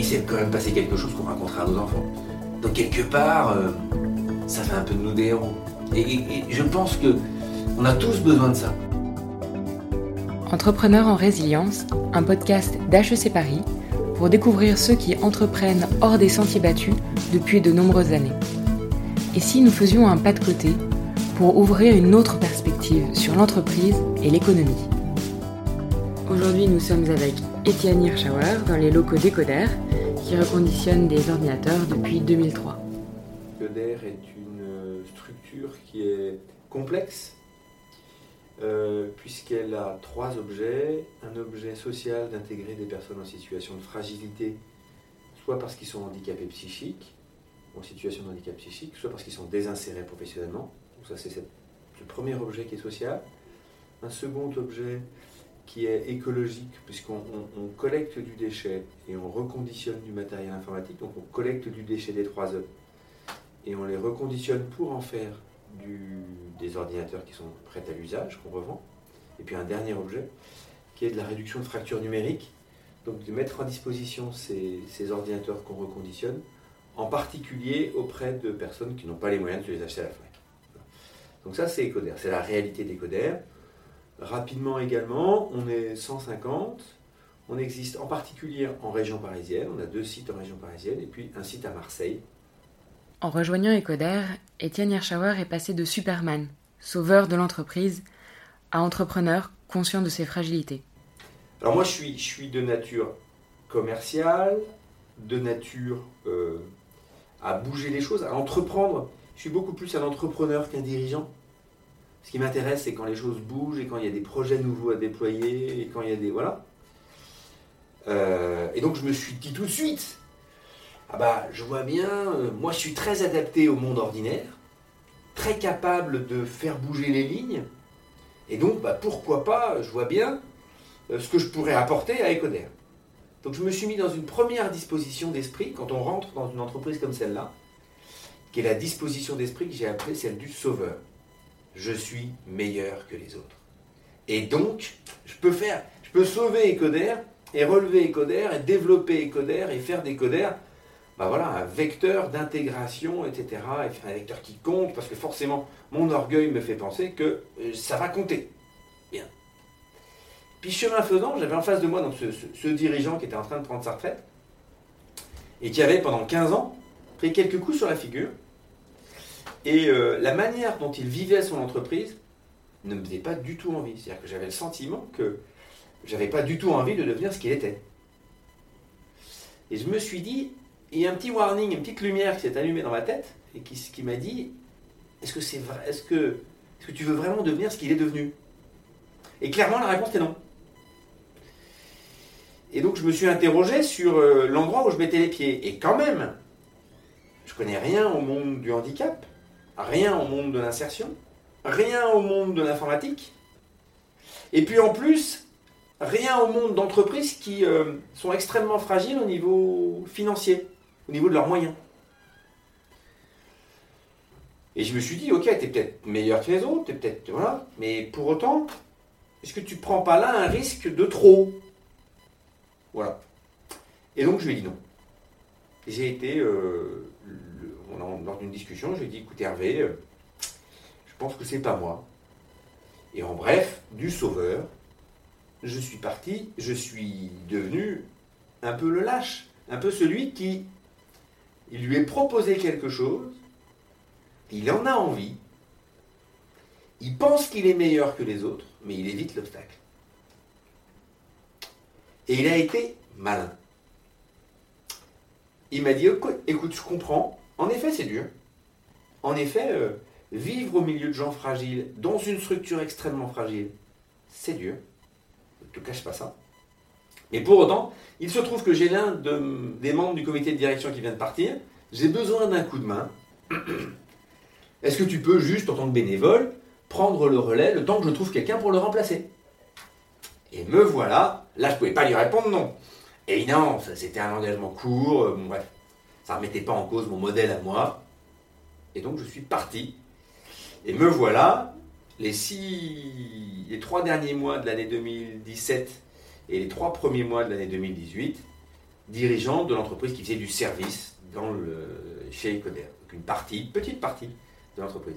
il s'est quand même passé quelque chose qu'on racontera à nos enfants. Donc quelque part, euh, ça fait un peu de nous des héros. Et, je pense que on a tous besoin de ça. Entrepreneurs en résilience, un podcast d'HEC Paris pour découvrir ceux qui entreprennent hors des sentiers battus depuis de nombreuses années. Et si nous faisions un pas de côté pour ouvrir une autre perspective sur l'entreprise et l'économie? Aujourd'hui, nous sommes avec Étienne Hirschauer dans les locaux d'Ecoder qui reconditionnent des ordinateurs depuis 2003. Ecoder est une structure qui est complexe euh, puisqu'elle a trois objets. Un objet social d'intégrer des personnes en situation de fragilité, soit parce qu'ils sont handicapés psychiques, en situation de handicap psychique, soit parce qu'ils sont désinsérés professionnellement. Donc ça c'est le premier objet qui est social. Un second objet qui est écologique, puisqu'on collecte du déchet et on reconditionne du matériel informatique. Donc on collecte du déchet des trois E et on les reconditionne pour en faire des ordinateurs qui sont prêts à l'usage, qu'on revend. Et puis un dernier objet, qui est de la réduction de fractures numériques, donc de mettre en disposition ces, ordinateurs qu'on reconditionne, en particulier auprès de personnes qui n'ont pas les moyens de se les acheter à la FNAC. Donc ça, c'est Ecoder, c'est la réalité d'Ecoder. Rapidement également, on est 150, on existe en particulier en région parisienne, on a deux sites en région parisienne et puis un site à Marseille en rejoignant Ecoder, Étienne Hirschauer est passé de Superman, sauveur de l'entreprise, à entrepreneur conscient de ses fragilités. Alors moi je suis, je suis de nature commerciale, de nature euh, à bouger les choses, à entreprendre. Je suis beaucoup plus un entrepreneur qu'un dirigeant. Ce qui m'intéresse, c'est quand les choses bougent et quand il y a des projets nouveaux à déployer et quand il y a des... Voilà. Euh, et donc je me suis dit tout de suite, ah bah, je vois bien, euh, moi je suis très adapté au monde ordinaire, très capable de faire bouger les lignes, et donc bah, pourquoi pas, je vois bien euh, ce que je pourrais apporter à Ecoder. Donc je me suis mis dans une première disposition d'esprit quand on rentre dans une entreprise comme celle-là, qui est la disposition d'esprit que j'ai appelée celle du sauveur. Je suis meilleur que les autres. Et donc, je peux faire, je peux sauver Ecoder et relever Ecoder et développer Ecoder et faire des Ecoder bah voilà, un vecteur d'intégration, etc. un vecteur qui compte, parce que forcément, mon orgueil me fait penser que euh, ça va compter. Bien. Puis chemin faisant, j'avais en face de moi donc, ce, dirigeant qui était en train de prendre sa retraite, et qui avait pendant 15 ans pris quelques coups sur la figure. Et euh, la manière dont il vivait son entreprise ne me faisait pas du tout envie. C'est-à-dire que j'avais le sentiment que j'avais pas du tout envie de devenir ce qu'il était. Et je me suis dit, il y a un petit warning, une petite lumière qui s'est allumée dans ma tête et qui, m'a dit Est-ce que c'est vrai Est-ce que, est que tu veux vraiment devenir ce qu'il est devenu? Et clairement, la réponse est non. Et donc, je me suis interrogé sur euh, l'endroit où je mettais les pieds. Et quand même, je connais rien au monde du handicap, rien au monde de l'insertion, rien au monde de l'informatique. Et puis en plus, rien au monde d'entreprises qui euh, sont extrêmement fragiles au niveau financier au niveau de leurs moyens. Et je me suis dit, ok, t'es peut-être meilleur que les autres, t'es peut-être. Voilà, mais pour autant, est-ce que tu prends pas là un risque de trop? Voilà. Et donc je lui ai dit non. J'ai été, euh, lors d'une discussion, je lui ai dit, écoute Hervé, euh, je pense que c'est pas moi. Et en bref, du sauveur, je suis parti, je suis devenu un peu le lâche, un peu celui qui il lui est proposé quelque chose, il en a envie, il pense qu'il est meilleur que les autres, mais il évite l'obstacle. Et il a été malin. Il m'a dit, écoute, je comprends, en effet c'est dur. En effet, euh, vivre au milieu de gens fragiles, dans une structure extrêmement fragile, c'est dur. Ne te cache pas ça. Mais pour autant, il se trouve que j'ai l'un des membres du comité de direction qui vient de partir. J'ai besoin d'un coup de main. Est-ce que tu peux juste, en tant que bénévole, prendre le relais le temps que je trouve quelqu'un pour le remplacer? Et me voilà. Là, je ne pouvais pas lui répondre non. Et non, c'était un engagement court. Euh, bref, ça remettait pas en cause mon modèle à moi. Et donc, je suis parti. Et me voilà. Les, six, les trois derniers mois de l'année 2017 et les trois premiers mois de l'année 2018, dirigeant de l'entreprise qui faisait du service dans le, chez Ecoder. Donc une partie, petite partie de l'entreprise.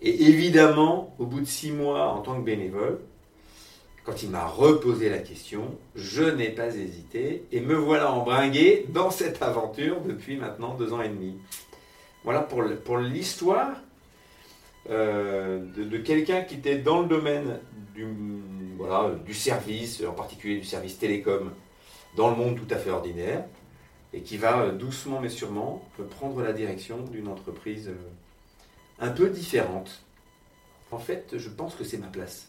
Et évidemment, au bout de six mois en tant que bénévole, quand il m'a reposé la question, je n'ai pas hésité et me voilà embringué dans cette aventure depuis maintenant deux ans et demi. Voilà pour l'histoire euh, de, quelqu'un qui était dans le domaine du, du service, en particulier du service télécom, dans le monde tout à fait ordinaire, et qui va euh, doucement mais sûrement prendre la direction d'une entreprise euh, un peu différente. En fait, je pense que c'est ma place.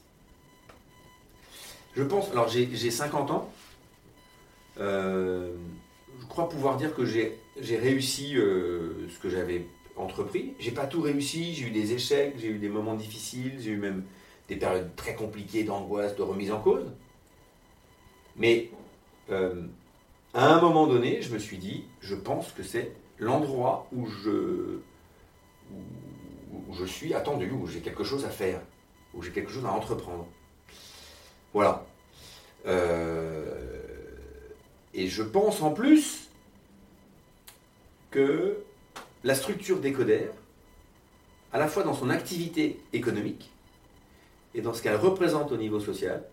Je pense, alors j'ai 50 ans, je crois pouvoir dire que j'ai réussi ce que j'avais entrepris. J'ai pas tout réussi, j'ai eu des échecs, j'ai eu des moments difficiles, j'ai eu même des périodes très compliquées d'angoisse, de remise en cause. Mais euh, à un moment donné, je me suis dit, je pense que c'est l'endroit où je, où, je suis attendu, où j'ai quelque chose à faire, où j'ai quelque chose à entreprendre. Voilà. Euh, et je pense en plus que la structure décodère, à la fois dans son activité économique et dans ce qu'elle représente au niveau social,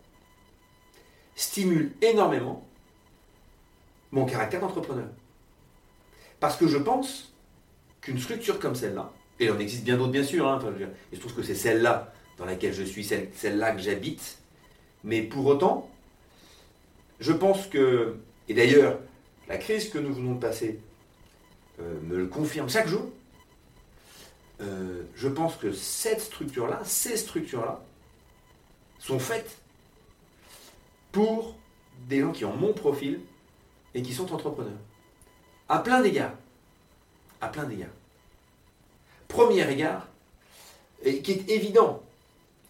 stimule énormément mon caractère d'entrepreneur. Parce que je pense qu'une structure comme celle-là, et il en existe bien d'autres bien sûr, hein, je, trouve que c'est celle-là dans laquelle je suis, celle-là que j'habite, mais pour autant, je pense que, et d'ailleurs, la crise que nous venons de passer euh, me le confirme chaque jour, euh, je pense que cette structure-là, ces structures-là, sont faites pour des gens qui ont mon profil et qui sont entrepreneurs. À plein d'égards. À plein d'égards. Premier égard, et qui est évident,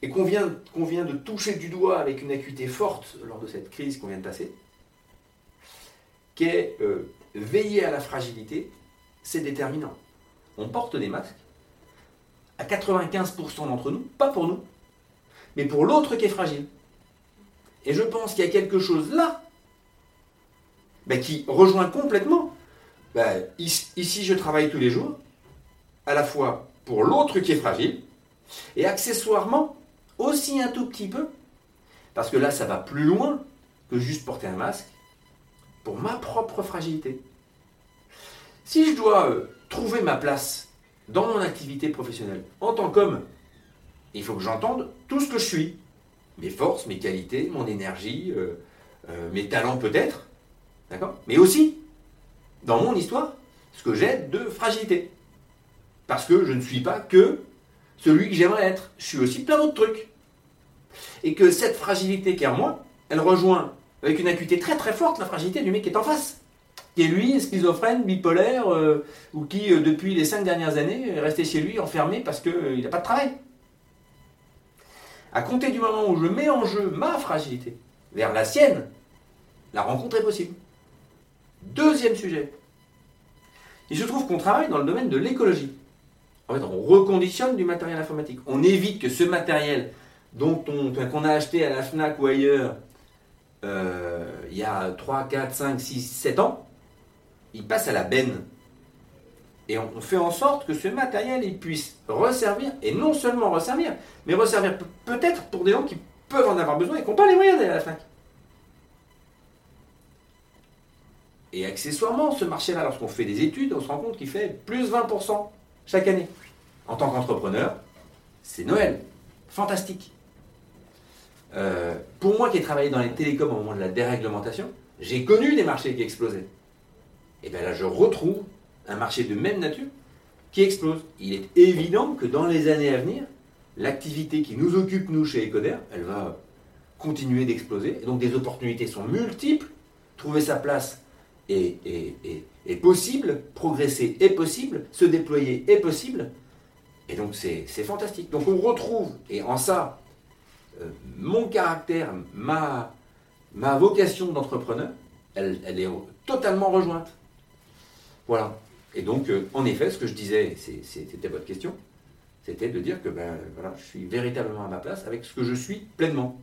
et qu'on vient, de toucher du doigt avec une acuité forte lors de cette crise qu'on vient de passer, qui est euh, veiller à la fragilité c'est déterminant. On porte des masques à 95% d'entre nous, pas pour nous, mais pour l'autre qui est fragile. Et je pense qu'il y a quelque chose là ben, qui rejoint complètement. Ben, ici, je travaille tous les jours, à la fois pour l'autre qui est fragile, et accessoirement aussi un tout petit peu, parce que là, ça va plus loin que juste porter un masque, pour ma propre fragilité. Si je dois euh, trouver ma place dans mon activité professionnelle en tant qu'homme, il faut que j'entende tout ce que je suis. Mes forces, mes qualités, mon énergie, euh, euh, mes talents peut-être. D'accord? Mais aussi, dans mon histoire, ce que j'ai de fragilité. Parce que je ne suis pas que celui que j'aimerais être. Je suis aussi plein d'autres trucs. Et que cette fragilité qui est en moi, elle rejoint avec une acuité très très forte la fragilité du mec qui est en face qui est lui schizophrène, bipolaire, euh, ou qui, euh, depuis les cinq dernières années, est resté chez lui enfermé parce qu'il euh, n'a pas de travail. À compter du moment où je mets en jeu ma fragilité vers la sienne, la rencontre est possible. Deuxième sujet. Il se trouve qu'on travaille dans le domaine de l'écologie. En fait, on reconditionne du matériel informatique. On évite que ce matériel dont on, qu'on a acheté à la FNAC ou ailleurs il y a 3, 4, 5, 6, 7 ans, il passe à la benne. Et on fait en sorte que ce matériel il puisse resservir, et non seulement resservir, mais resservir peut-être pour des gens qui peuvent en avoir besoin et qui n'ont pas les moyens d'aller à la FNAC. Et accessoirement, ce marché-là, lorsqu'on fait des études, on se rend compte qu'il fait plus 20% chaque année. En tant qu'entrepreneur, c'est Noël. Fantastique. Euh, pour moi qui ai travaillé dans les télécoms au moment de la déréglementation, j'ai connu des marchés qui explosaient et bien là je retrouve un marché de même nature qui explose. Il est évident que dans les années à venir, l'activité qui nous occupe, nous, chez Ecoder, elle va continuer d'exploser. Et donc des opportunités sont multiples. Trouver sa place est, possible, progresser est possible, se déployer est possible. Et donc c'est fantastique. Donc on retrouve, et en ça, mon caractère, ma, ma vocation d'entrepreneur, elle, elle est totalement rejointe. Voilà. Et donc, euh, en effet, ce que je disais, c'était votre question, c'était de dire que ben, voilà, je suis véritablement à ma place avec ce que je suis pleinement.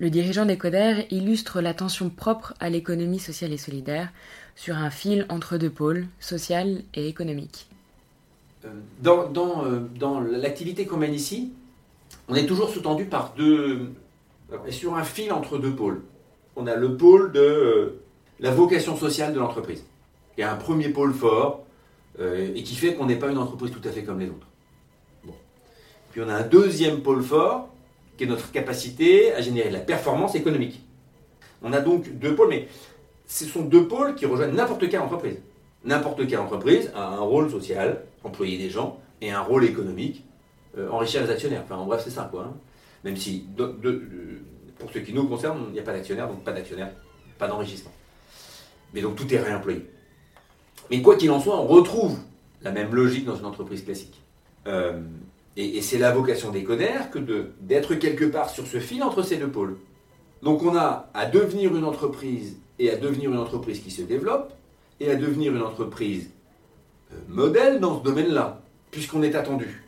le dirigeant des Codères illustre l'attention propre à l'économie sociale et solidaire sur un fil entre deux pôles, social et économique. Euh, dans, dans, euh, dans l'activité qu'on mène ici, on est toujours sous-tendu par deux. Et sur un fil entre deux pôles. On a le pôle de euh, la vocation sociale de l'entreprise, qui est un premier pôle fort et qui fait qu'on n'est pas une entreprise tout à fait comme les autres. Bon. Puis on a un deuxième pôle fort, qui est notre capacité à générer de la performance économique. On a donc deux pôles, mais ce sont deux pôles qui rejoignent n'importe quelle entreprise. N'importe quelle entreprise a un rôle social, employer des gens, et un rôle économique, euh, enrichir les actionnaires. Enfin, en bref, c'est ça, quoi. Hein. Même si, pour ce qui nous concerne, il n'y a pas d'actionnaire, donc pas d'actionnaire, pas d'enrichissement. Mais donc tout est réemployé. Mais quoi qu'il en soit, on retrouve la même logique dans une entreprise classique. Euh, et, c'est la vocation des codères que d'être quelque part sur ce fil entre ces deux pôles. Donc on a à devenir une entreprise et à devenir une entreprise qui se développe et à devenir une entreprise euh, modèle dans ce domaine-là, puisqu'on est attendu.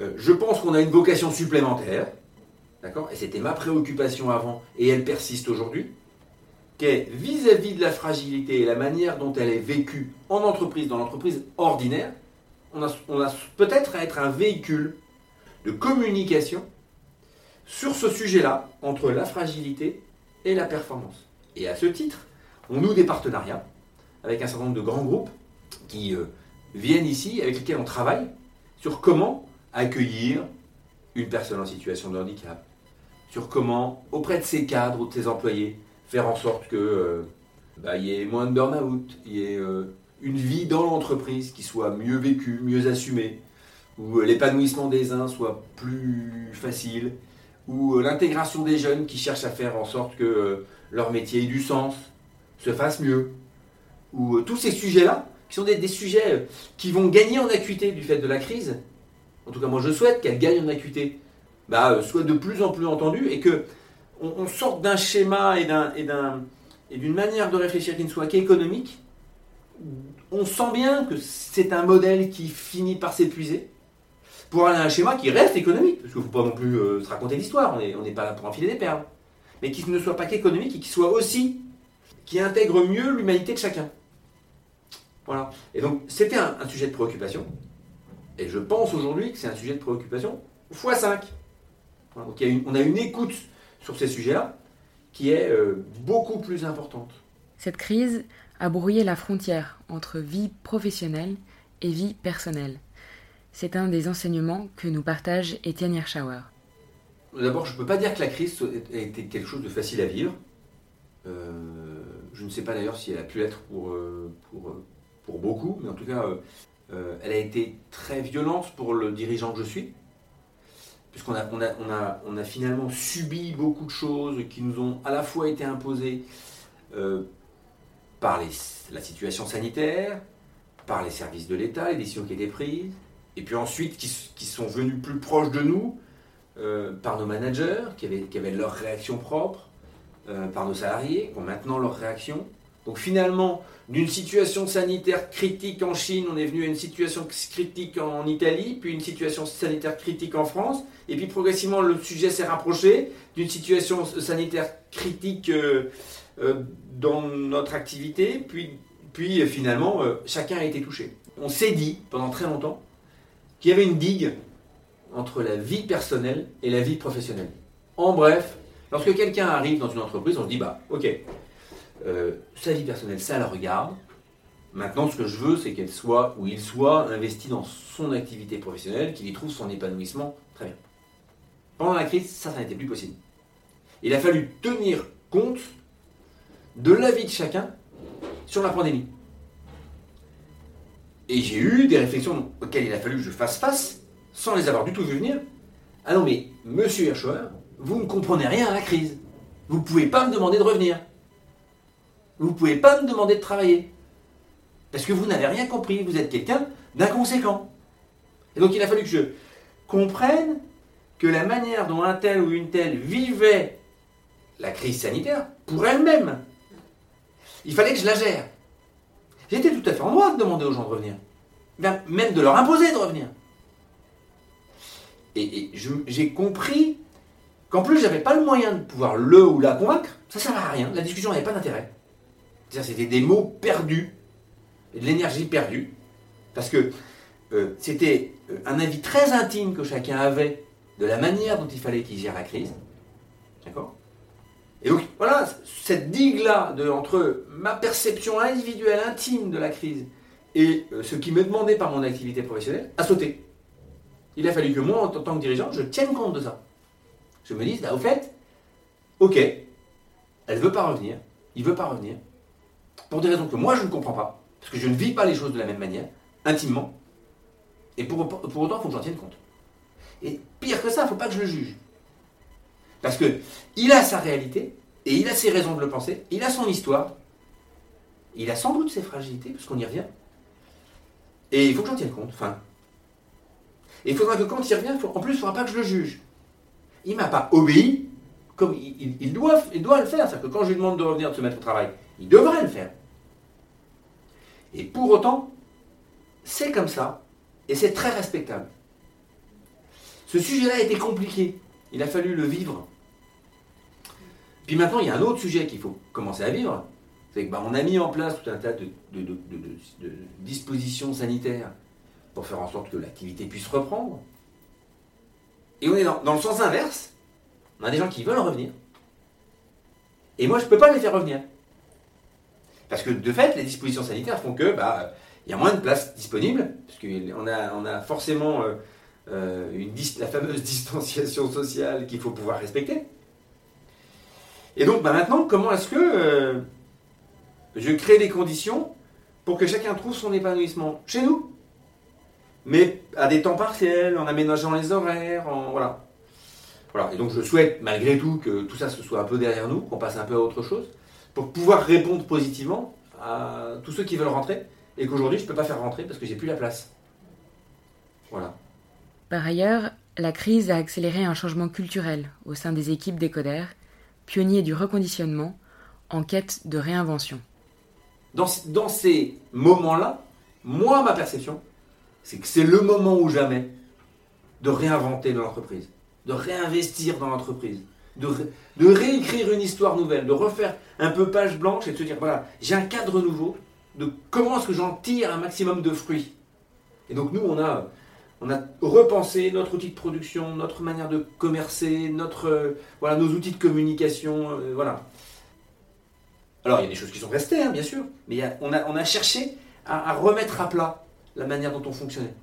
Euh, je pense qu'on a une vocation supplémentaire, d'accord? Et c'était ma préoccupation avant et elle persiste aujourd'hui, qui est vis-à-vis de la fragilité et la manière dont elle est vécue en entreprise, dans l'entreprise ordinaire, on a, peut-être à être un véhicule de communication sur ce sujet-là, entre la fragilité et la performance. Et à ce titre, on noue des partenariats avec un certain nombre de grands groupes qui euh, viennent ici, avec lesquels on travaille sur comment accueillir une personne en situation de handicap, sur comment, auprès de ses cadres ou de ses employés, faire en sorte qu'il euh, bah, y ait moins de burn-out, il y ait euh, une vie dans l'entreprise qui soit mieux vécue, mieux assumée, où l'épanouissement des uns soit plus facile, où l'intégration des jeunes qui cherchent à faire en sorte que euh, leur métier ait du sens, se fasse mieux, où euh, tous ces sujets-là, qui sont des, sujets euh, qui vont gagner en acuité du fait de la crise, en tout cas moi je souhaite qu'elles gagnent en acuité, bah, soient de plus en plus entendues et que on, sorte d'un schéma et d'une manière de réfléchir qui ne soit qu'économique. On sent bien que c'est un modèle qui finit par s'épuiser pour aller à un schéma qui reste économique, parce qu'il ne faut pas non plus euh, se raconter l'histoire, on n'est pas là pour enfiler des perles, mais qui ne soit pas qu'économique et qui soit aussi, qui intègre mieux l'humanité de chacun. Voilà. Et donc c'était un, sujet de préoccupation, et je pense aujourd'hui que c'est un sujet de préoccupation x5. donc on a une écoute sur ces sujets-là qui est euh, beaucoup plus importante. Cette crise a brouillé la frontière entre vie professionnelle et vie personnelle. C'est un des enseignements que nous partage Étienne Hirschauer. D'abord, je ne peux pas dire que la crise a été quelque chose de facile à vivre. Euh, je ne sais pas d'ailleurs si elle a pu l'être pour, euh, pour, pour, beaucoup, mais en tout cas, euh, elle a été très violente pour le dirigeant que je suis, puisqu'on a, finalement subi beaucoup de choses qui nous ont à la fois été imposées par la situation sanitaire, par les services de l'État, les décisions qui étaient prises, et puis ensuite qui, sont venus plus proches de nous euh, par nos managers, qui avaient, qui avaient leur réaction propre, euh, par nos salariés, qui ont maintenant leur réaction. Donc finalement, d'une situation sanitaire critique en Chine, on est venu à une situation critique en Italie, puis une situation sanitaire critique en France, et puis progressivement le sujet s'est rapproché d'une situation sanitaire critique euh, euh, dans notre activité, puis, puis euh, finalement, chacun a été touché. On s'est dit pendant très longtemps qu'il y avait une digue entre la vie personnelle et la vie professionnelle. En bref, lorsque quelqu'un arrive dans une entreprise, on se dit, bah, ok, sa vie personnelle, ça la regarde. Maintenant, ce que je veux, c'est qu'elle soit, ou il soit, investi dans son activité professionnelle, qu'il y trouve son épanouissement. Très bien. Pendant la crise, ça, ça n'était plus possible. Il a fallu tenir compte de l'avis de chacun sur la pandémie. Et j'ai eu des réflexions auxquelles il a fallu que je fasse face, sans les avoir du tout vu venir. Ah non, mais monsieur Hirschauer, vous ne comprenez rien à la crise. Vous ne pouvez pas me demander de revenir. Vous ne pouvez pas me demander de travailler. Parce que vous n'avez rien compris. Vous êtes quelqu'un d'inconséquent. Et donc il a fallu que je comprenne que la manière dont un tel ou une telle vivait la crise sanitaire, pour elle-même, il fallait que je la gère. J'étais tout à fait en droit de demander aux gens de revenir. Même de leur imposer de revenir. Et, j'ai compris qu'en plus j'avais pas le moyen de pouvoir le ou la convaincre, ça ne servait à rien. La discussion n'avait pas d'intérêt. C'était des mots perdus, de l'énergie perdue, parce que euh, c'était euh, un avis très intime que chacun avait de la manière dont il fallait qu'il gère la crise. D'accord? Et donc, voilà, cette digue-là entre ma perception individuelle, intime de la crise et euh, ce qui me demandait par mon activité professionnelle a sauté. Il a fallu que moi, en tant que dirigeant, je tienne compte de ça. Je me dise, bah, au fait, ok, elle ne veut pas revenir, il ne veut pas revenir, pour des raisons que moi je ne comprends pas, parce que je ne vis pas les choses de la même manière, intimement, et pour, autant, il faut que j'en tienne compte. Et pire que ça, il ne faut pas que je le juge. Parce que il a sa réalité, et il a ses raisons de le penser, il a son histoire, il a sans doute ses fragilités, parce qu'on y revient. Et il faut que j'en tienne compte. Enfin, et il faudra que quand il revient, en plus, il ne faudra pas que je le juge. Il ne m'a pas obéi comme il, doit, il doit le faire. C'est-à-dire que quand je lui demande de revenir, de se mettre au travail, il devrait le faire. Et pour autant, c'est comme ça, et c'est très respectable. Ce sujet-là été compliqué. Il a fallu le vivre. Puis maintenant, il y a un autre sujet qu'il faut commencer à vivre. C'est que bah, on a mis en place tout un tas de, dispositions sanitaires pour faire en sorte que l'activité puisse reprendre. Et on est dans, dans, le sens inverse. On a des gens qui veulent revenir. Et moi, je ne peux pas les faire revenir. Parce que de fait, les dispositions sanitaires font que bah, il y a moins de places disponibles, puisqu'on a, on a forcément euh, euh, la fameuse distanciation sociale qu'il faut pouvoir respecter. Et donc bah, maintenant, comment est-ce que euh, je crée les conditions pour que chacun trouve son épanouissement chez nous mais à des temps partiels, en aménageant les horaires, en. Voilà. Et donc je souhaite malgré tout que tout ça se soit un peu derrière nous, qu'on passe un peu à autre chose, pour pouvoir répondre positivement à tous ceux qui veulent rentrer, et qu'aujourd'hui je ne peux pas faire rentrer parce que j'ai plus la place. Voilà. Par ailleurs, la crise a accéléré un changement culturel au sein des équipes d'Ecoder, pionniers du reconditionnement, en quête de réinvention. Dans, dans ces moments-là, moi, ma perception, c'est que c'est le moment ou jamais de réinventer l'entreprise, de réinvestir dans l'entreprise, de, réécrire une histoire nouvelle, de refaire un peu page blanche et de se dire, voilà, j'ai un cadre nouveau, de comment est-ce que j'en tire un maximum de fruits. Et donc nous, on a, on a repensé notre outil de production, notre manière de commercer, notre, euh, voilà, nos outils de communication, euh, voilà. Alors il y a des choses qui sont restées, hein, bien sûr, mais on, a, on, a, cherché à, remettre à plat la manière dont on fonctionnait.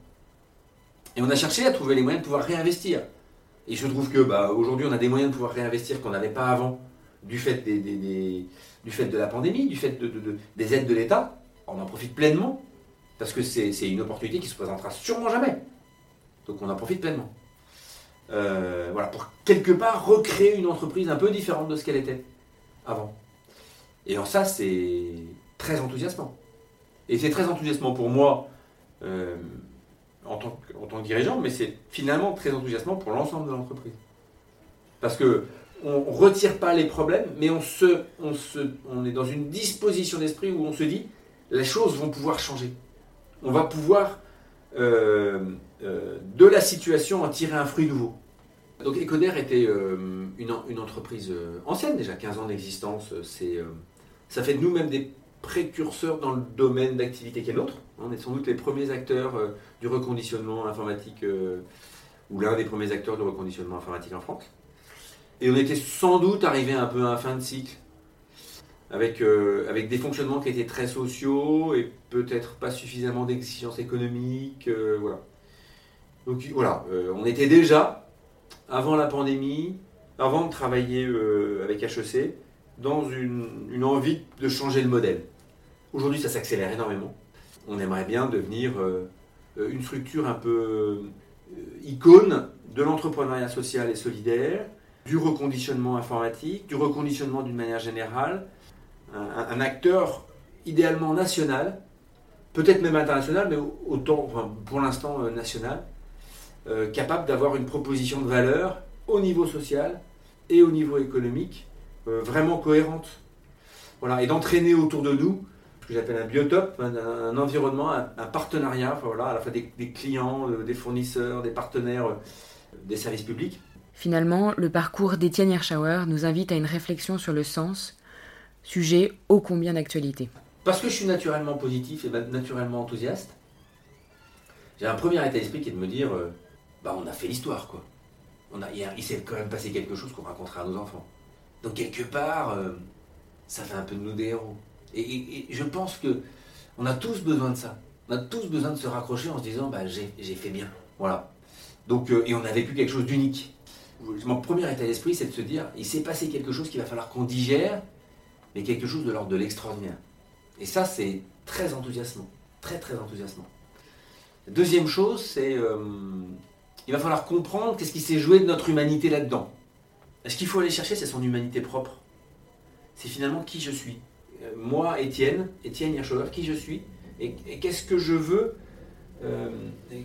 Et on a cherché à trouver les moyens de pouvoir réinvestir. Et je trouve que bah, aujourd'hui, on a des moyens de pouvoir réinvestir qu'on n'avait pas avant, du fait, de la pandémie, du fait des aides de l'État. On en profite pleinement, parce que c'est une opportunité qui se présentera sûrement jamais. Donc on en profite pleinement. Euh, voilà, pour quelque part recréer une entreprise un peu différente de ce qu'elle était avant. Et en ça, c'est très enthousiasmant. Et c'est très enthousiasmant pour moi euh, en, tant, que dirigeant, mais c'est finalement très enthousiasmant pour l'ensemble de l'entreprise. Parce que on retire pas les problèmes, mais on, se, on, se, on est dans une disposition d'esprit où on se dit les choses vont pouvoir changer. On va pouvoir euh, euh, de la situation en tirer un fruit nouveau. Donc Ecoder était une, une, entreprise ancienne déjà, 15 ans d'existence. C'est, ça fait de nous-mêmes des précurseurs dans le domaine d'activité qui est nôtre. On est sans doute les premiers acteurs euh, du reconditionnement informatique, euh, ou l'un des premiers acteurs du reconditionnement informatique en France. Et on était sans doute arrivé un peu à la fin de cycle, avec, euh, avec des fonctionnements qui étaient très sociaux et peut-être pas suffisamment d'exigences économiques. voilà. Donc voilà, on était déjà, avant la pandémie, avant de travailler avec HEC, dans une, envie de changer le modèle. Aujourd'hui, ça s'accélère énormément. On aimerait bien devenir euh, une structure un peu euh, icône de l'entrepreneuriat social et solidaire, du reconditionnement informatique, du reconditionnement d'une manière générale, un, acteur idéalement national, peut-être même international, mais autant, pour l'instant euh, national, capable d'avoir une proposition de valeur au niveau social et au niveau économique euh, vraiment cohérente. Voilà, et d'entraîner autour de nous ce que j'appelle un biotope, un, environnement, un, partenariat, voilà, à la fois des, clients, euh, des fournisseurs, des partenaires, euh, des services publics, Finalement, le parcours d'Étienne Hirschauer nous invite à une réflexion sur le sens, sujet ô combien d'actualité. Parce que je suis naturellement positif et naturellement enthousiaste, j'ai un premier état d'esprit qui est de me dire, euh, bah on a fait l'histoire quoi. On a, il, s'est quand même passé quelque chose qu'on racontera à nos enfants. Donc quelque part, euh, ça fait un peu de nous des héros. Et, je pense que on a tous besoin de ça. On a tous besoin de se raccrocher en se disant, bah j'ai fait bien. Voilà. Donc, euh, et on a vécu quelque chose d'unique. Mon premier état d'esprit, c'est de se dire, il s'est passé quelque chose qu'il va falloir qu'on digère, mais quelque chose de l'ordre de l'extraordinaire. Et ça, c'est très enthousiasmant. Très, très enthousiasmant. Deuxième chose, c'est euh, il va falloir comprendre qu'est-ce qui s'est joué de notre humanité là-dedans. Ce qu'il faut aller chercher, c'est son humanité propre. C'est finalement qui je suis. Euh, moi, Étienne, Étienne Hirschauer, qui je suis, et, qu'est-ce que je veux, euh,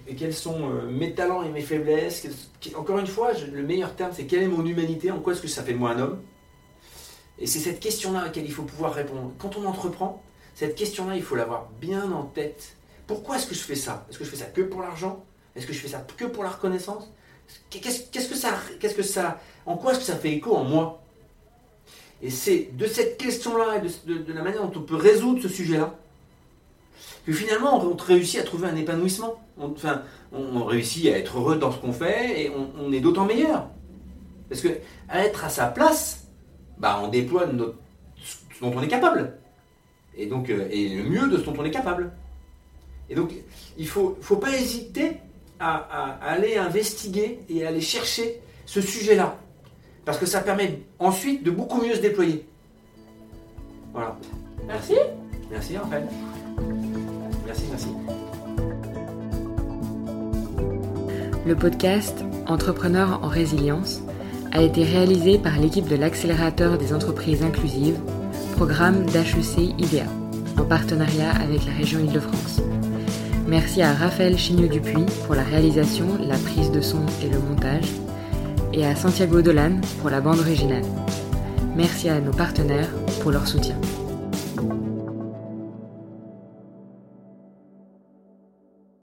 et, quels sont mes talents et mes faiblesses. encore une fois, le meilleur terme, c'est quelle est mon humanité, en quoi est-ce que ça fait de moi un homme? Et c'est cette question-là à laquelle il faut pouvoir répondre. Quand on entreprend, cette question-là, il faut l'avoir bien en tête. Pourquoi est-ce que je fais ça? Est-ce que je fais ça que pour l'argent? Est-ce que je fais ça que pour la reconnaissance? Qu'est-ce que ça, qu'est-ce que ça, en quoi est-ce que ça fait écho en moi? Et c'est de cette question-là et de, la manière dont on peut résoudre ce sujet-là que finalement on, réussit à trouver un épanouissement. On, enfin, on, réussit à être heureux dans ce qu'on fait et on, est d'autant meilleur. Parce que à être à sa place, bah, on déploie ce dont on est capable et donc euh, et le mieux de ce dont on est capable. Et donc il ne faut, faut pas hésiter à, aller investiguer et à aller chercher ce sujet-là. Parce que ça permet ensuite de beaucoup mieux se déployer. Voilà. Merci. Merci Raphaël. Merci, merci. Le podcast Entrepreneurs en résilience a été réalisé par l'équipe de l'accélérateur des entreprises inclusives programme d'HEC IDEA, en partenariat avec la région Île-de-France. Merci à Raphaël Chigneux-Dupuis pour la réalisation, la prise de son et le montage, et à Santiago Dolan pour la bande originale. Merci à nos partenaires pour leur soutien.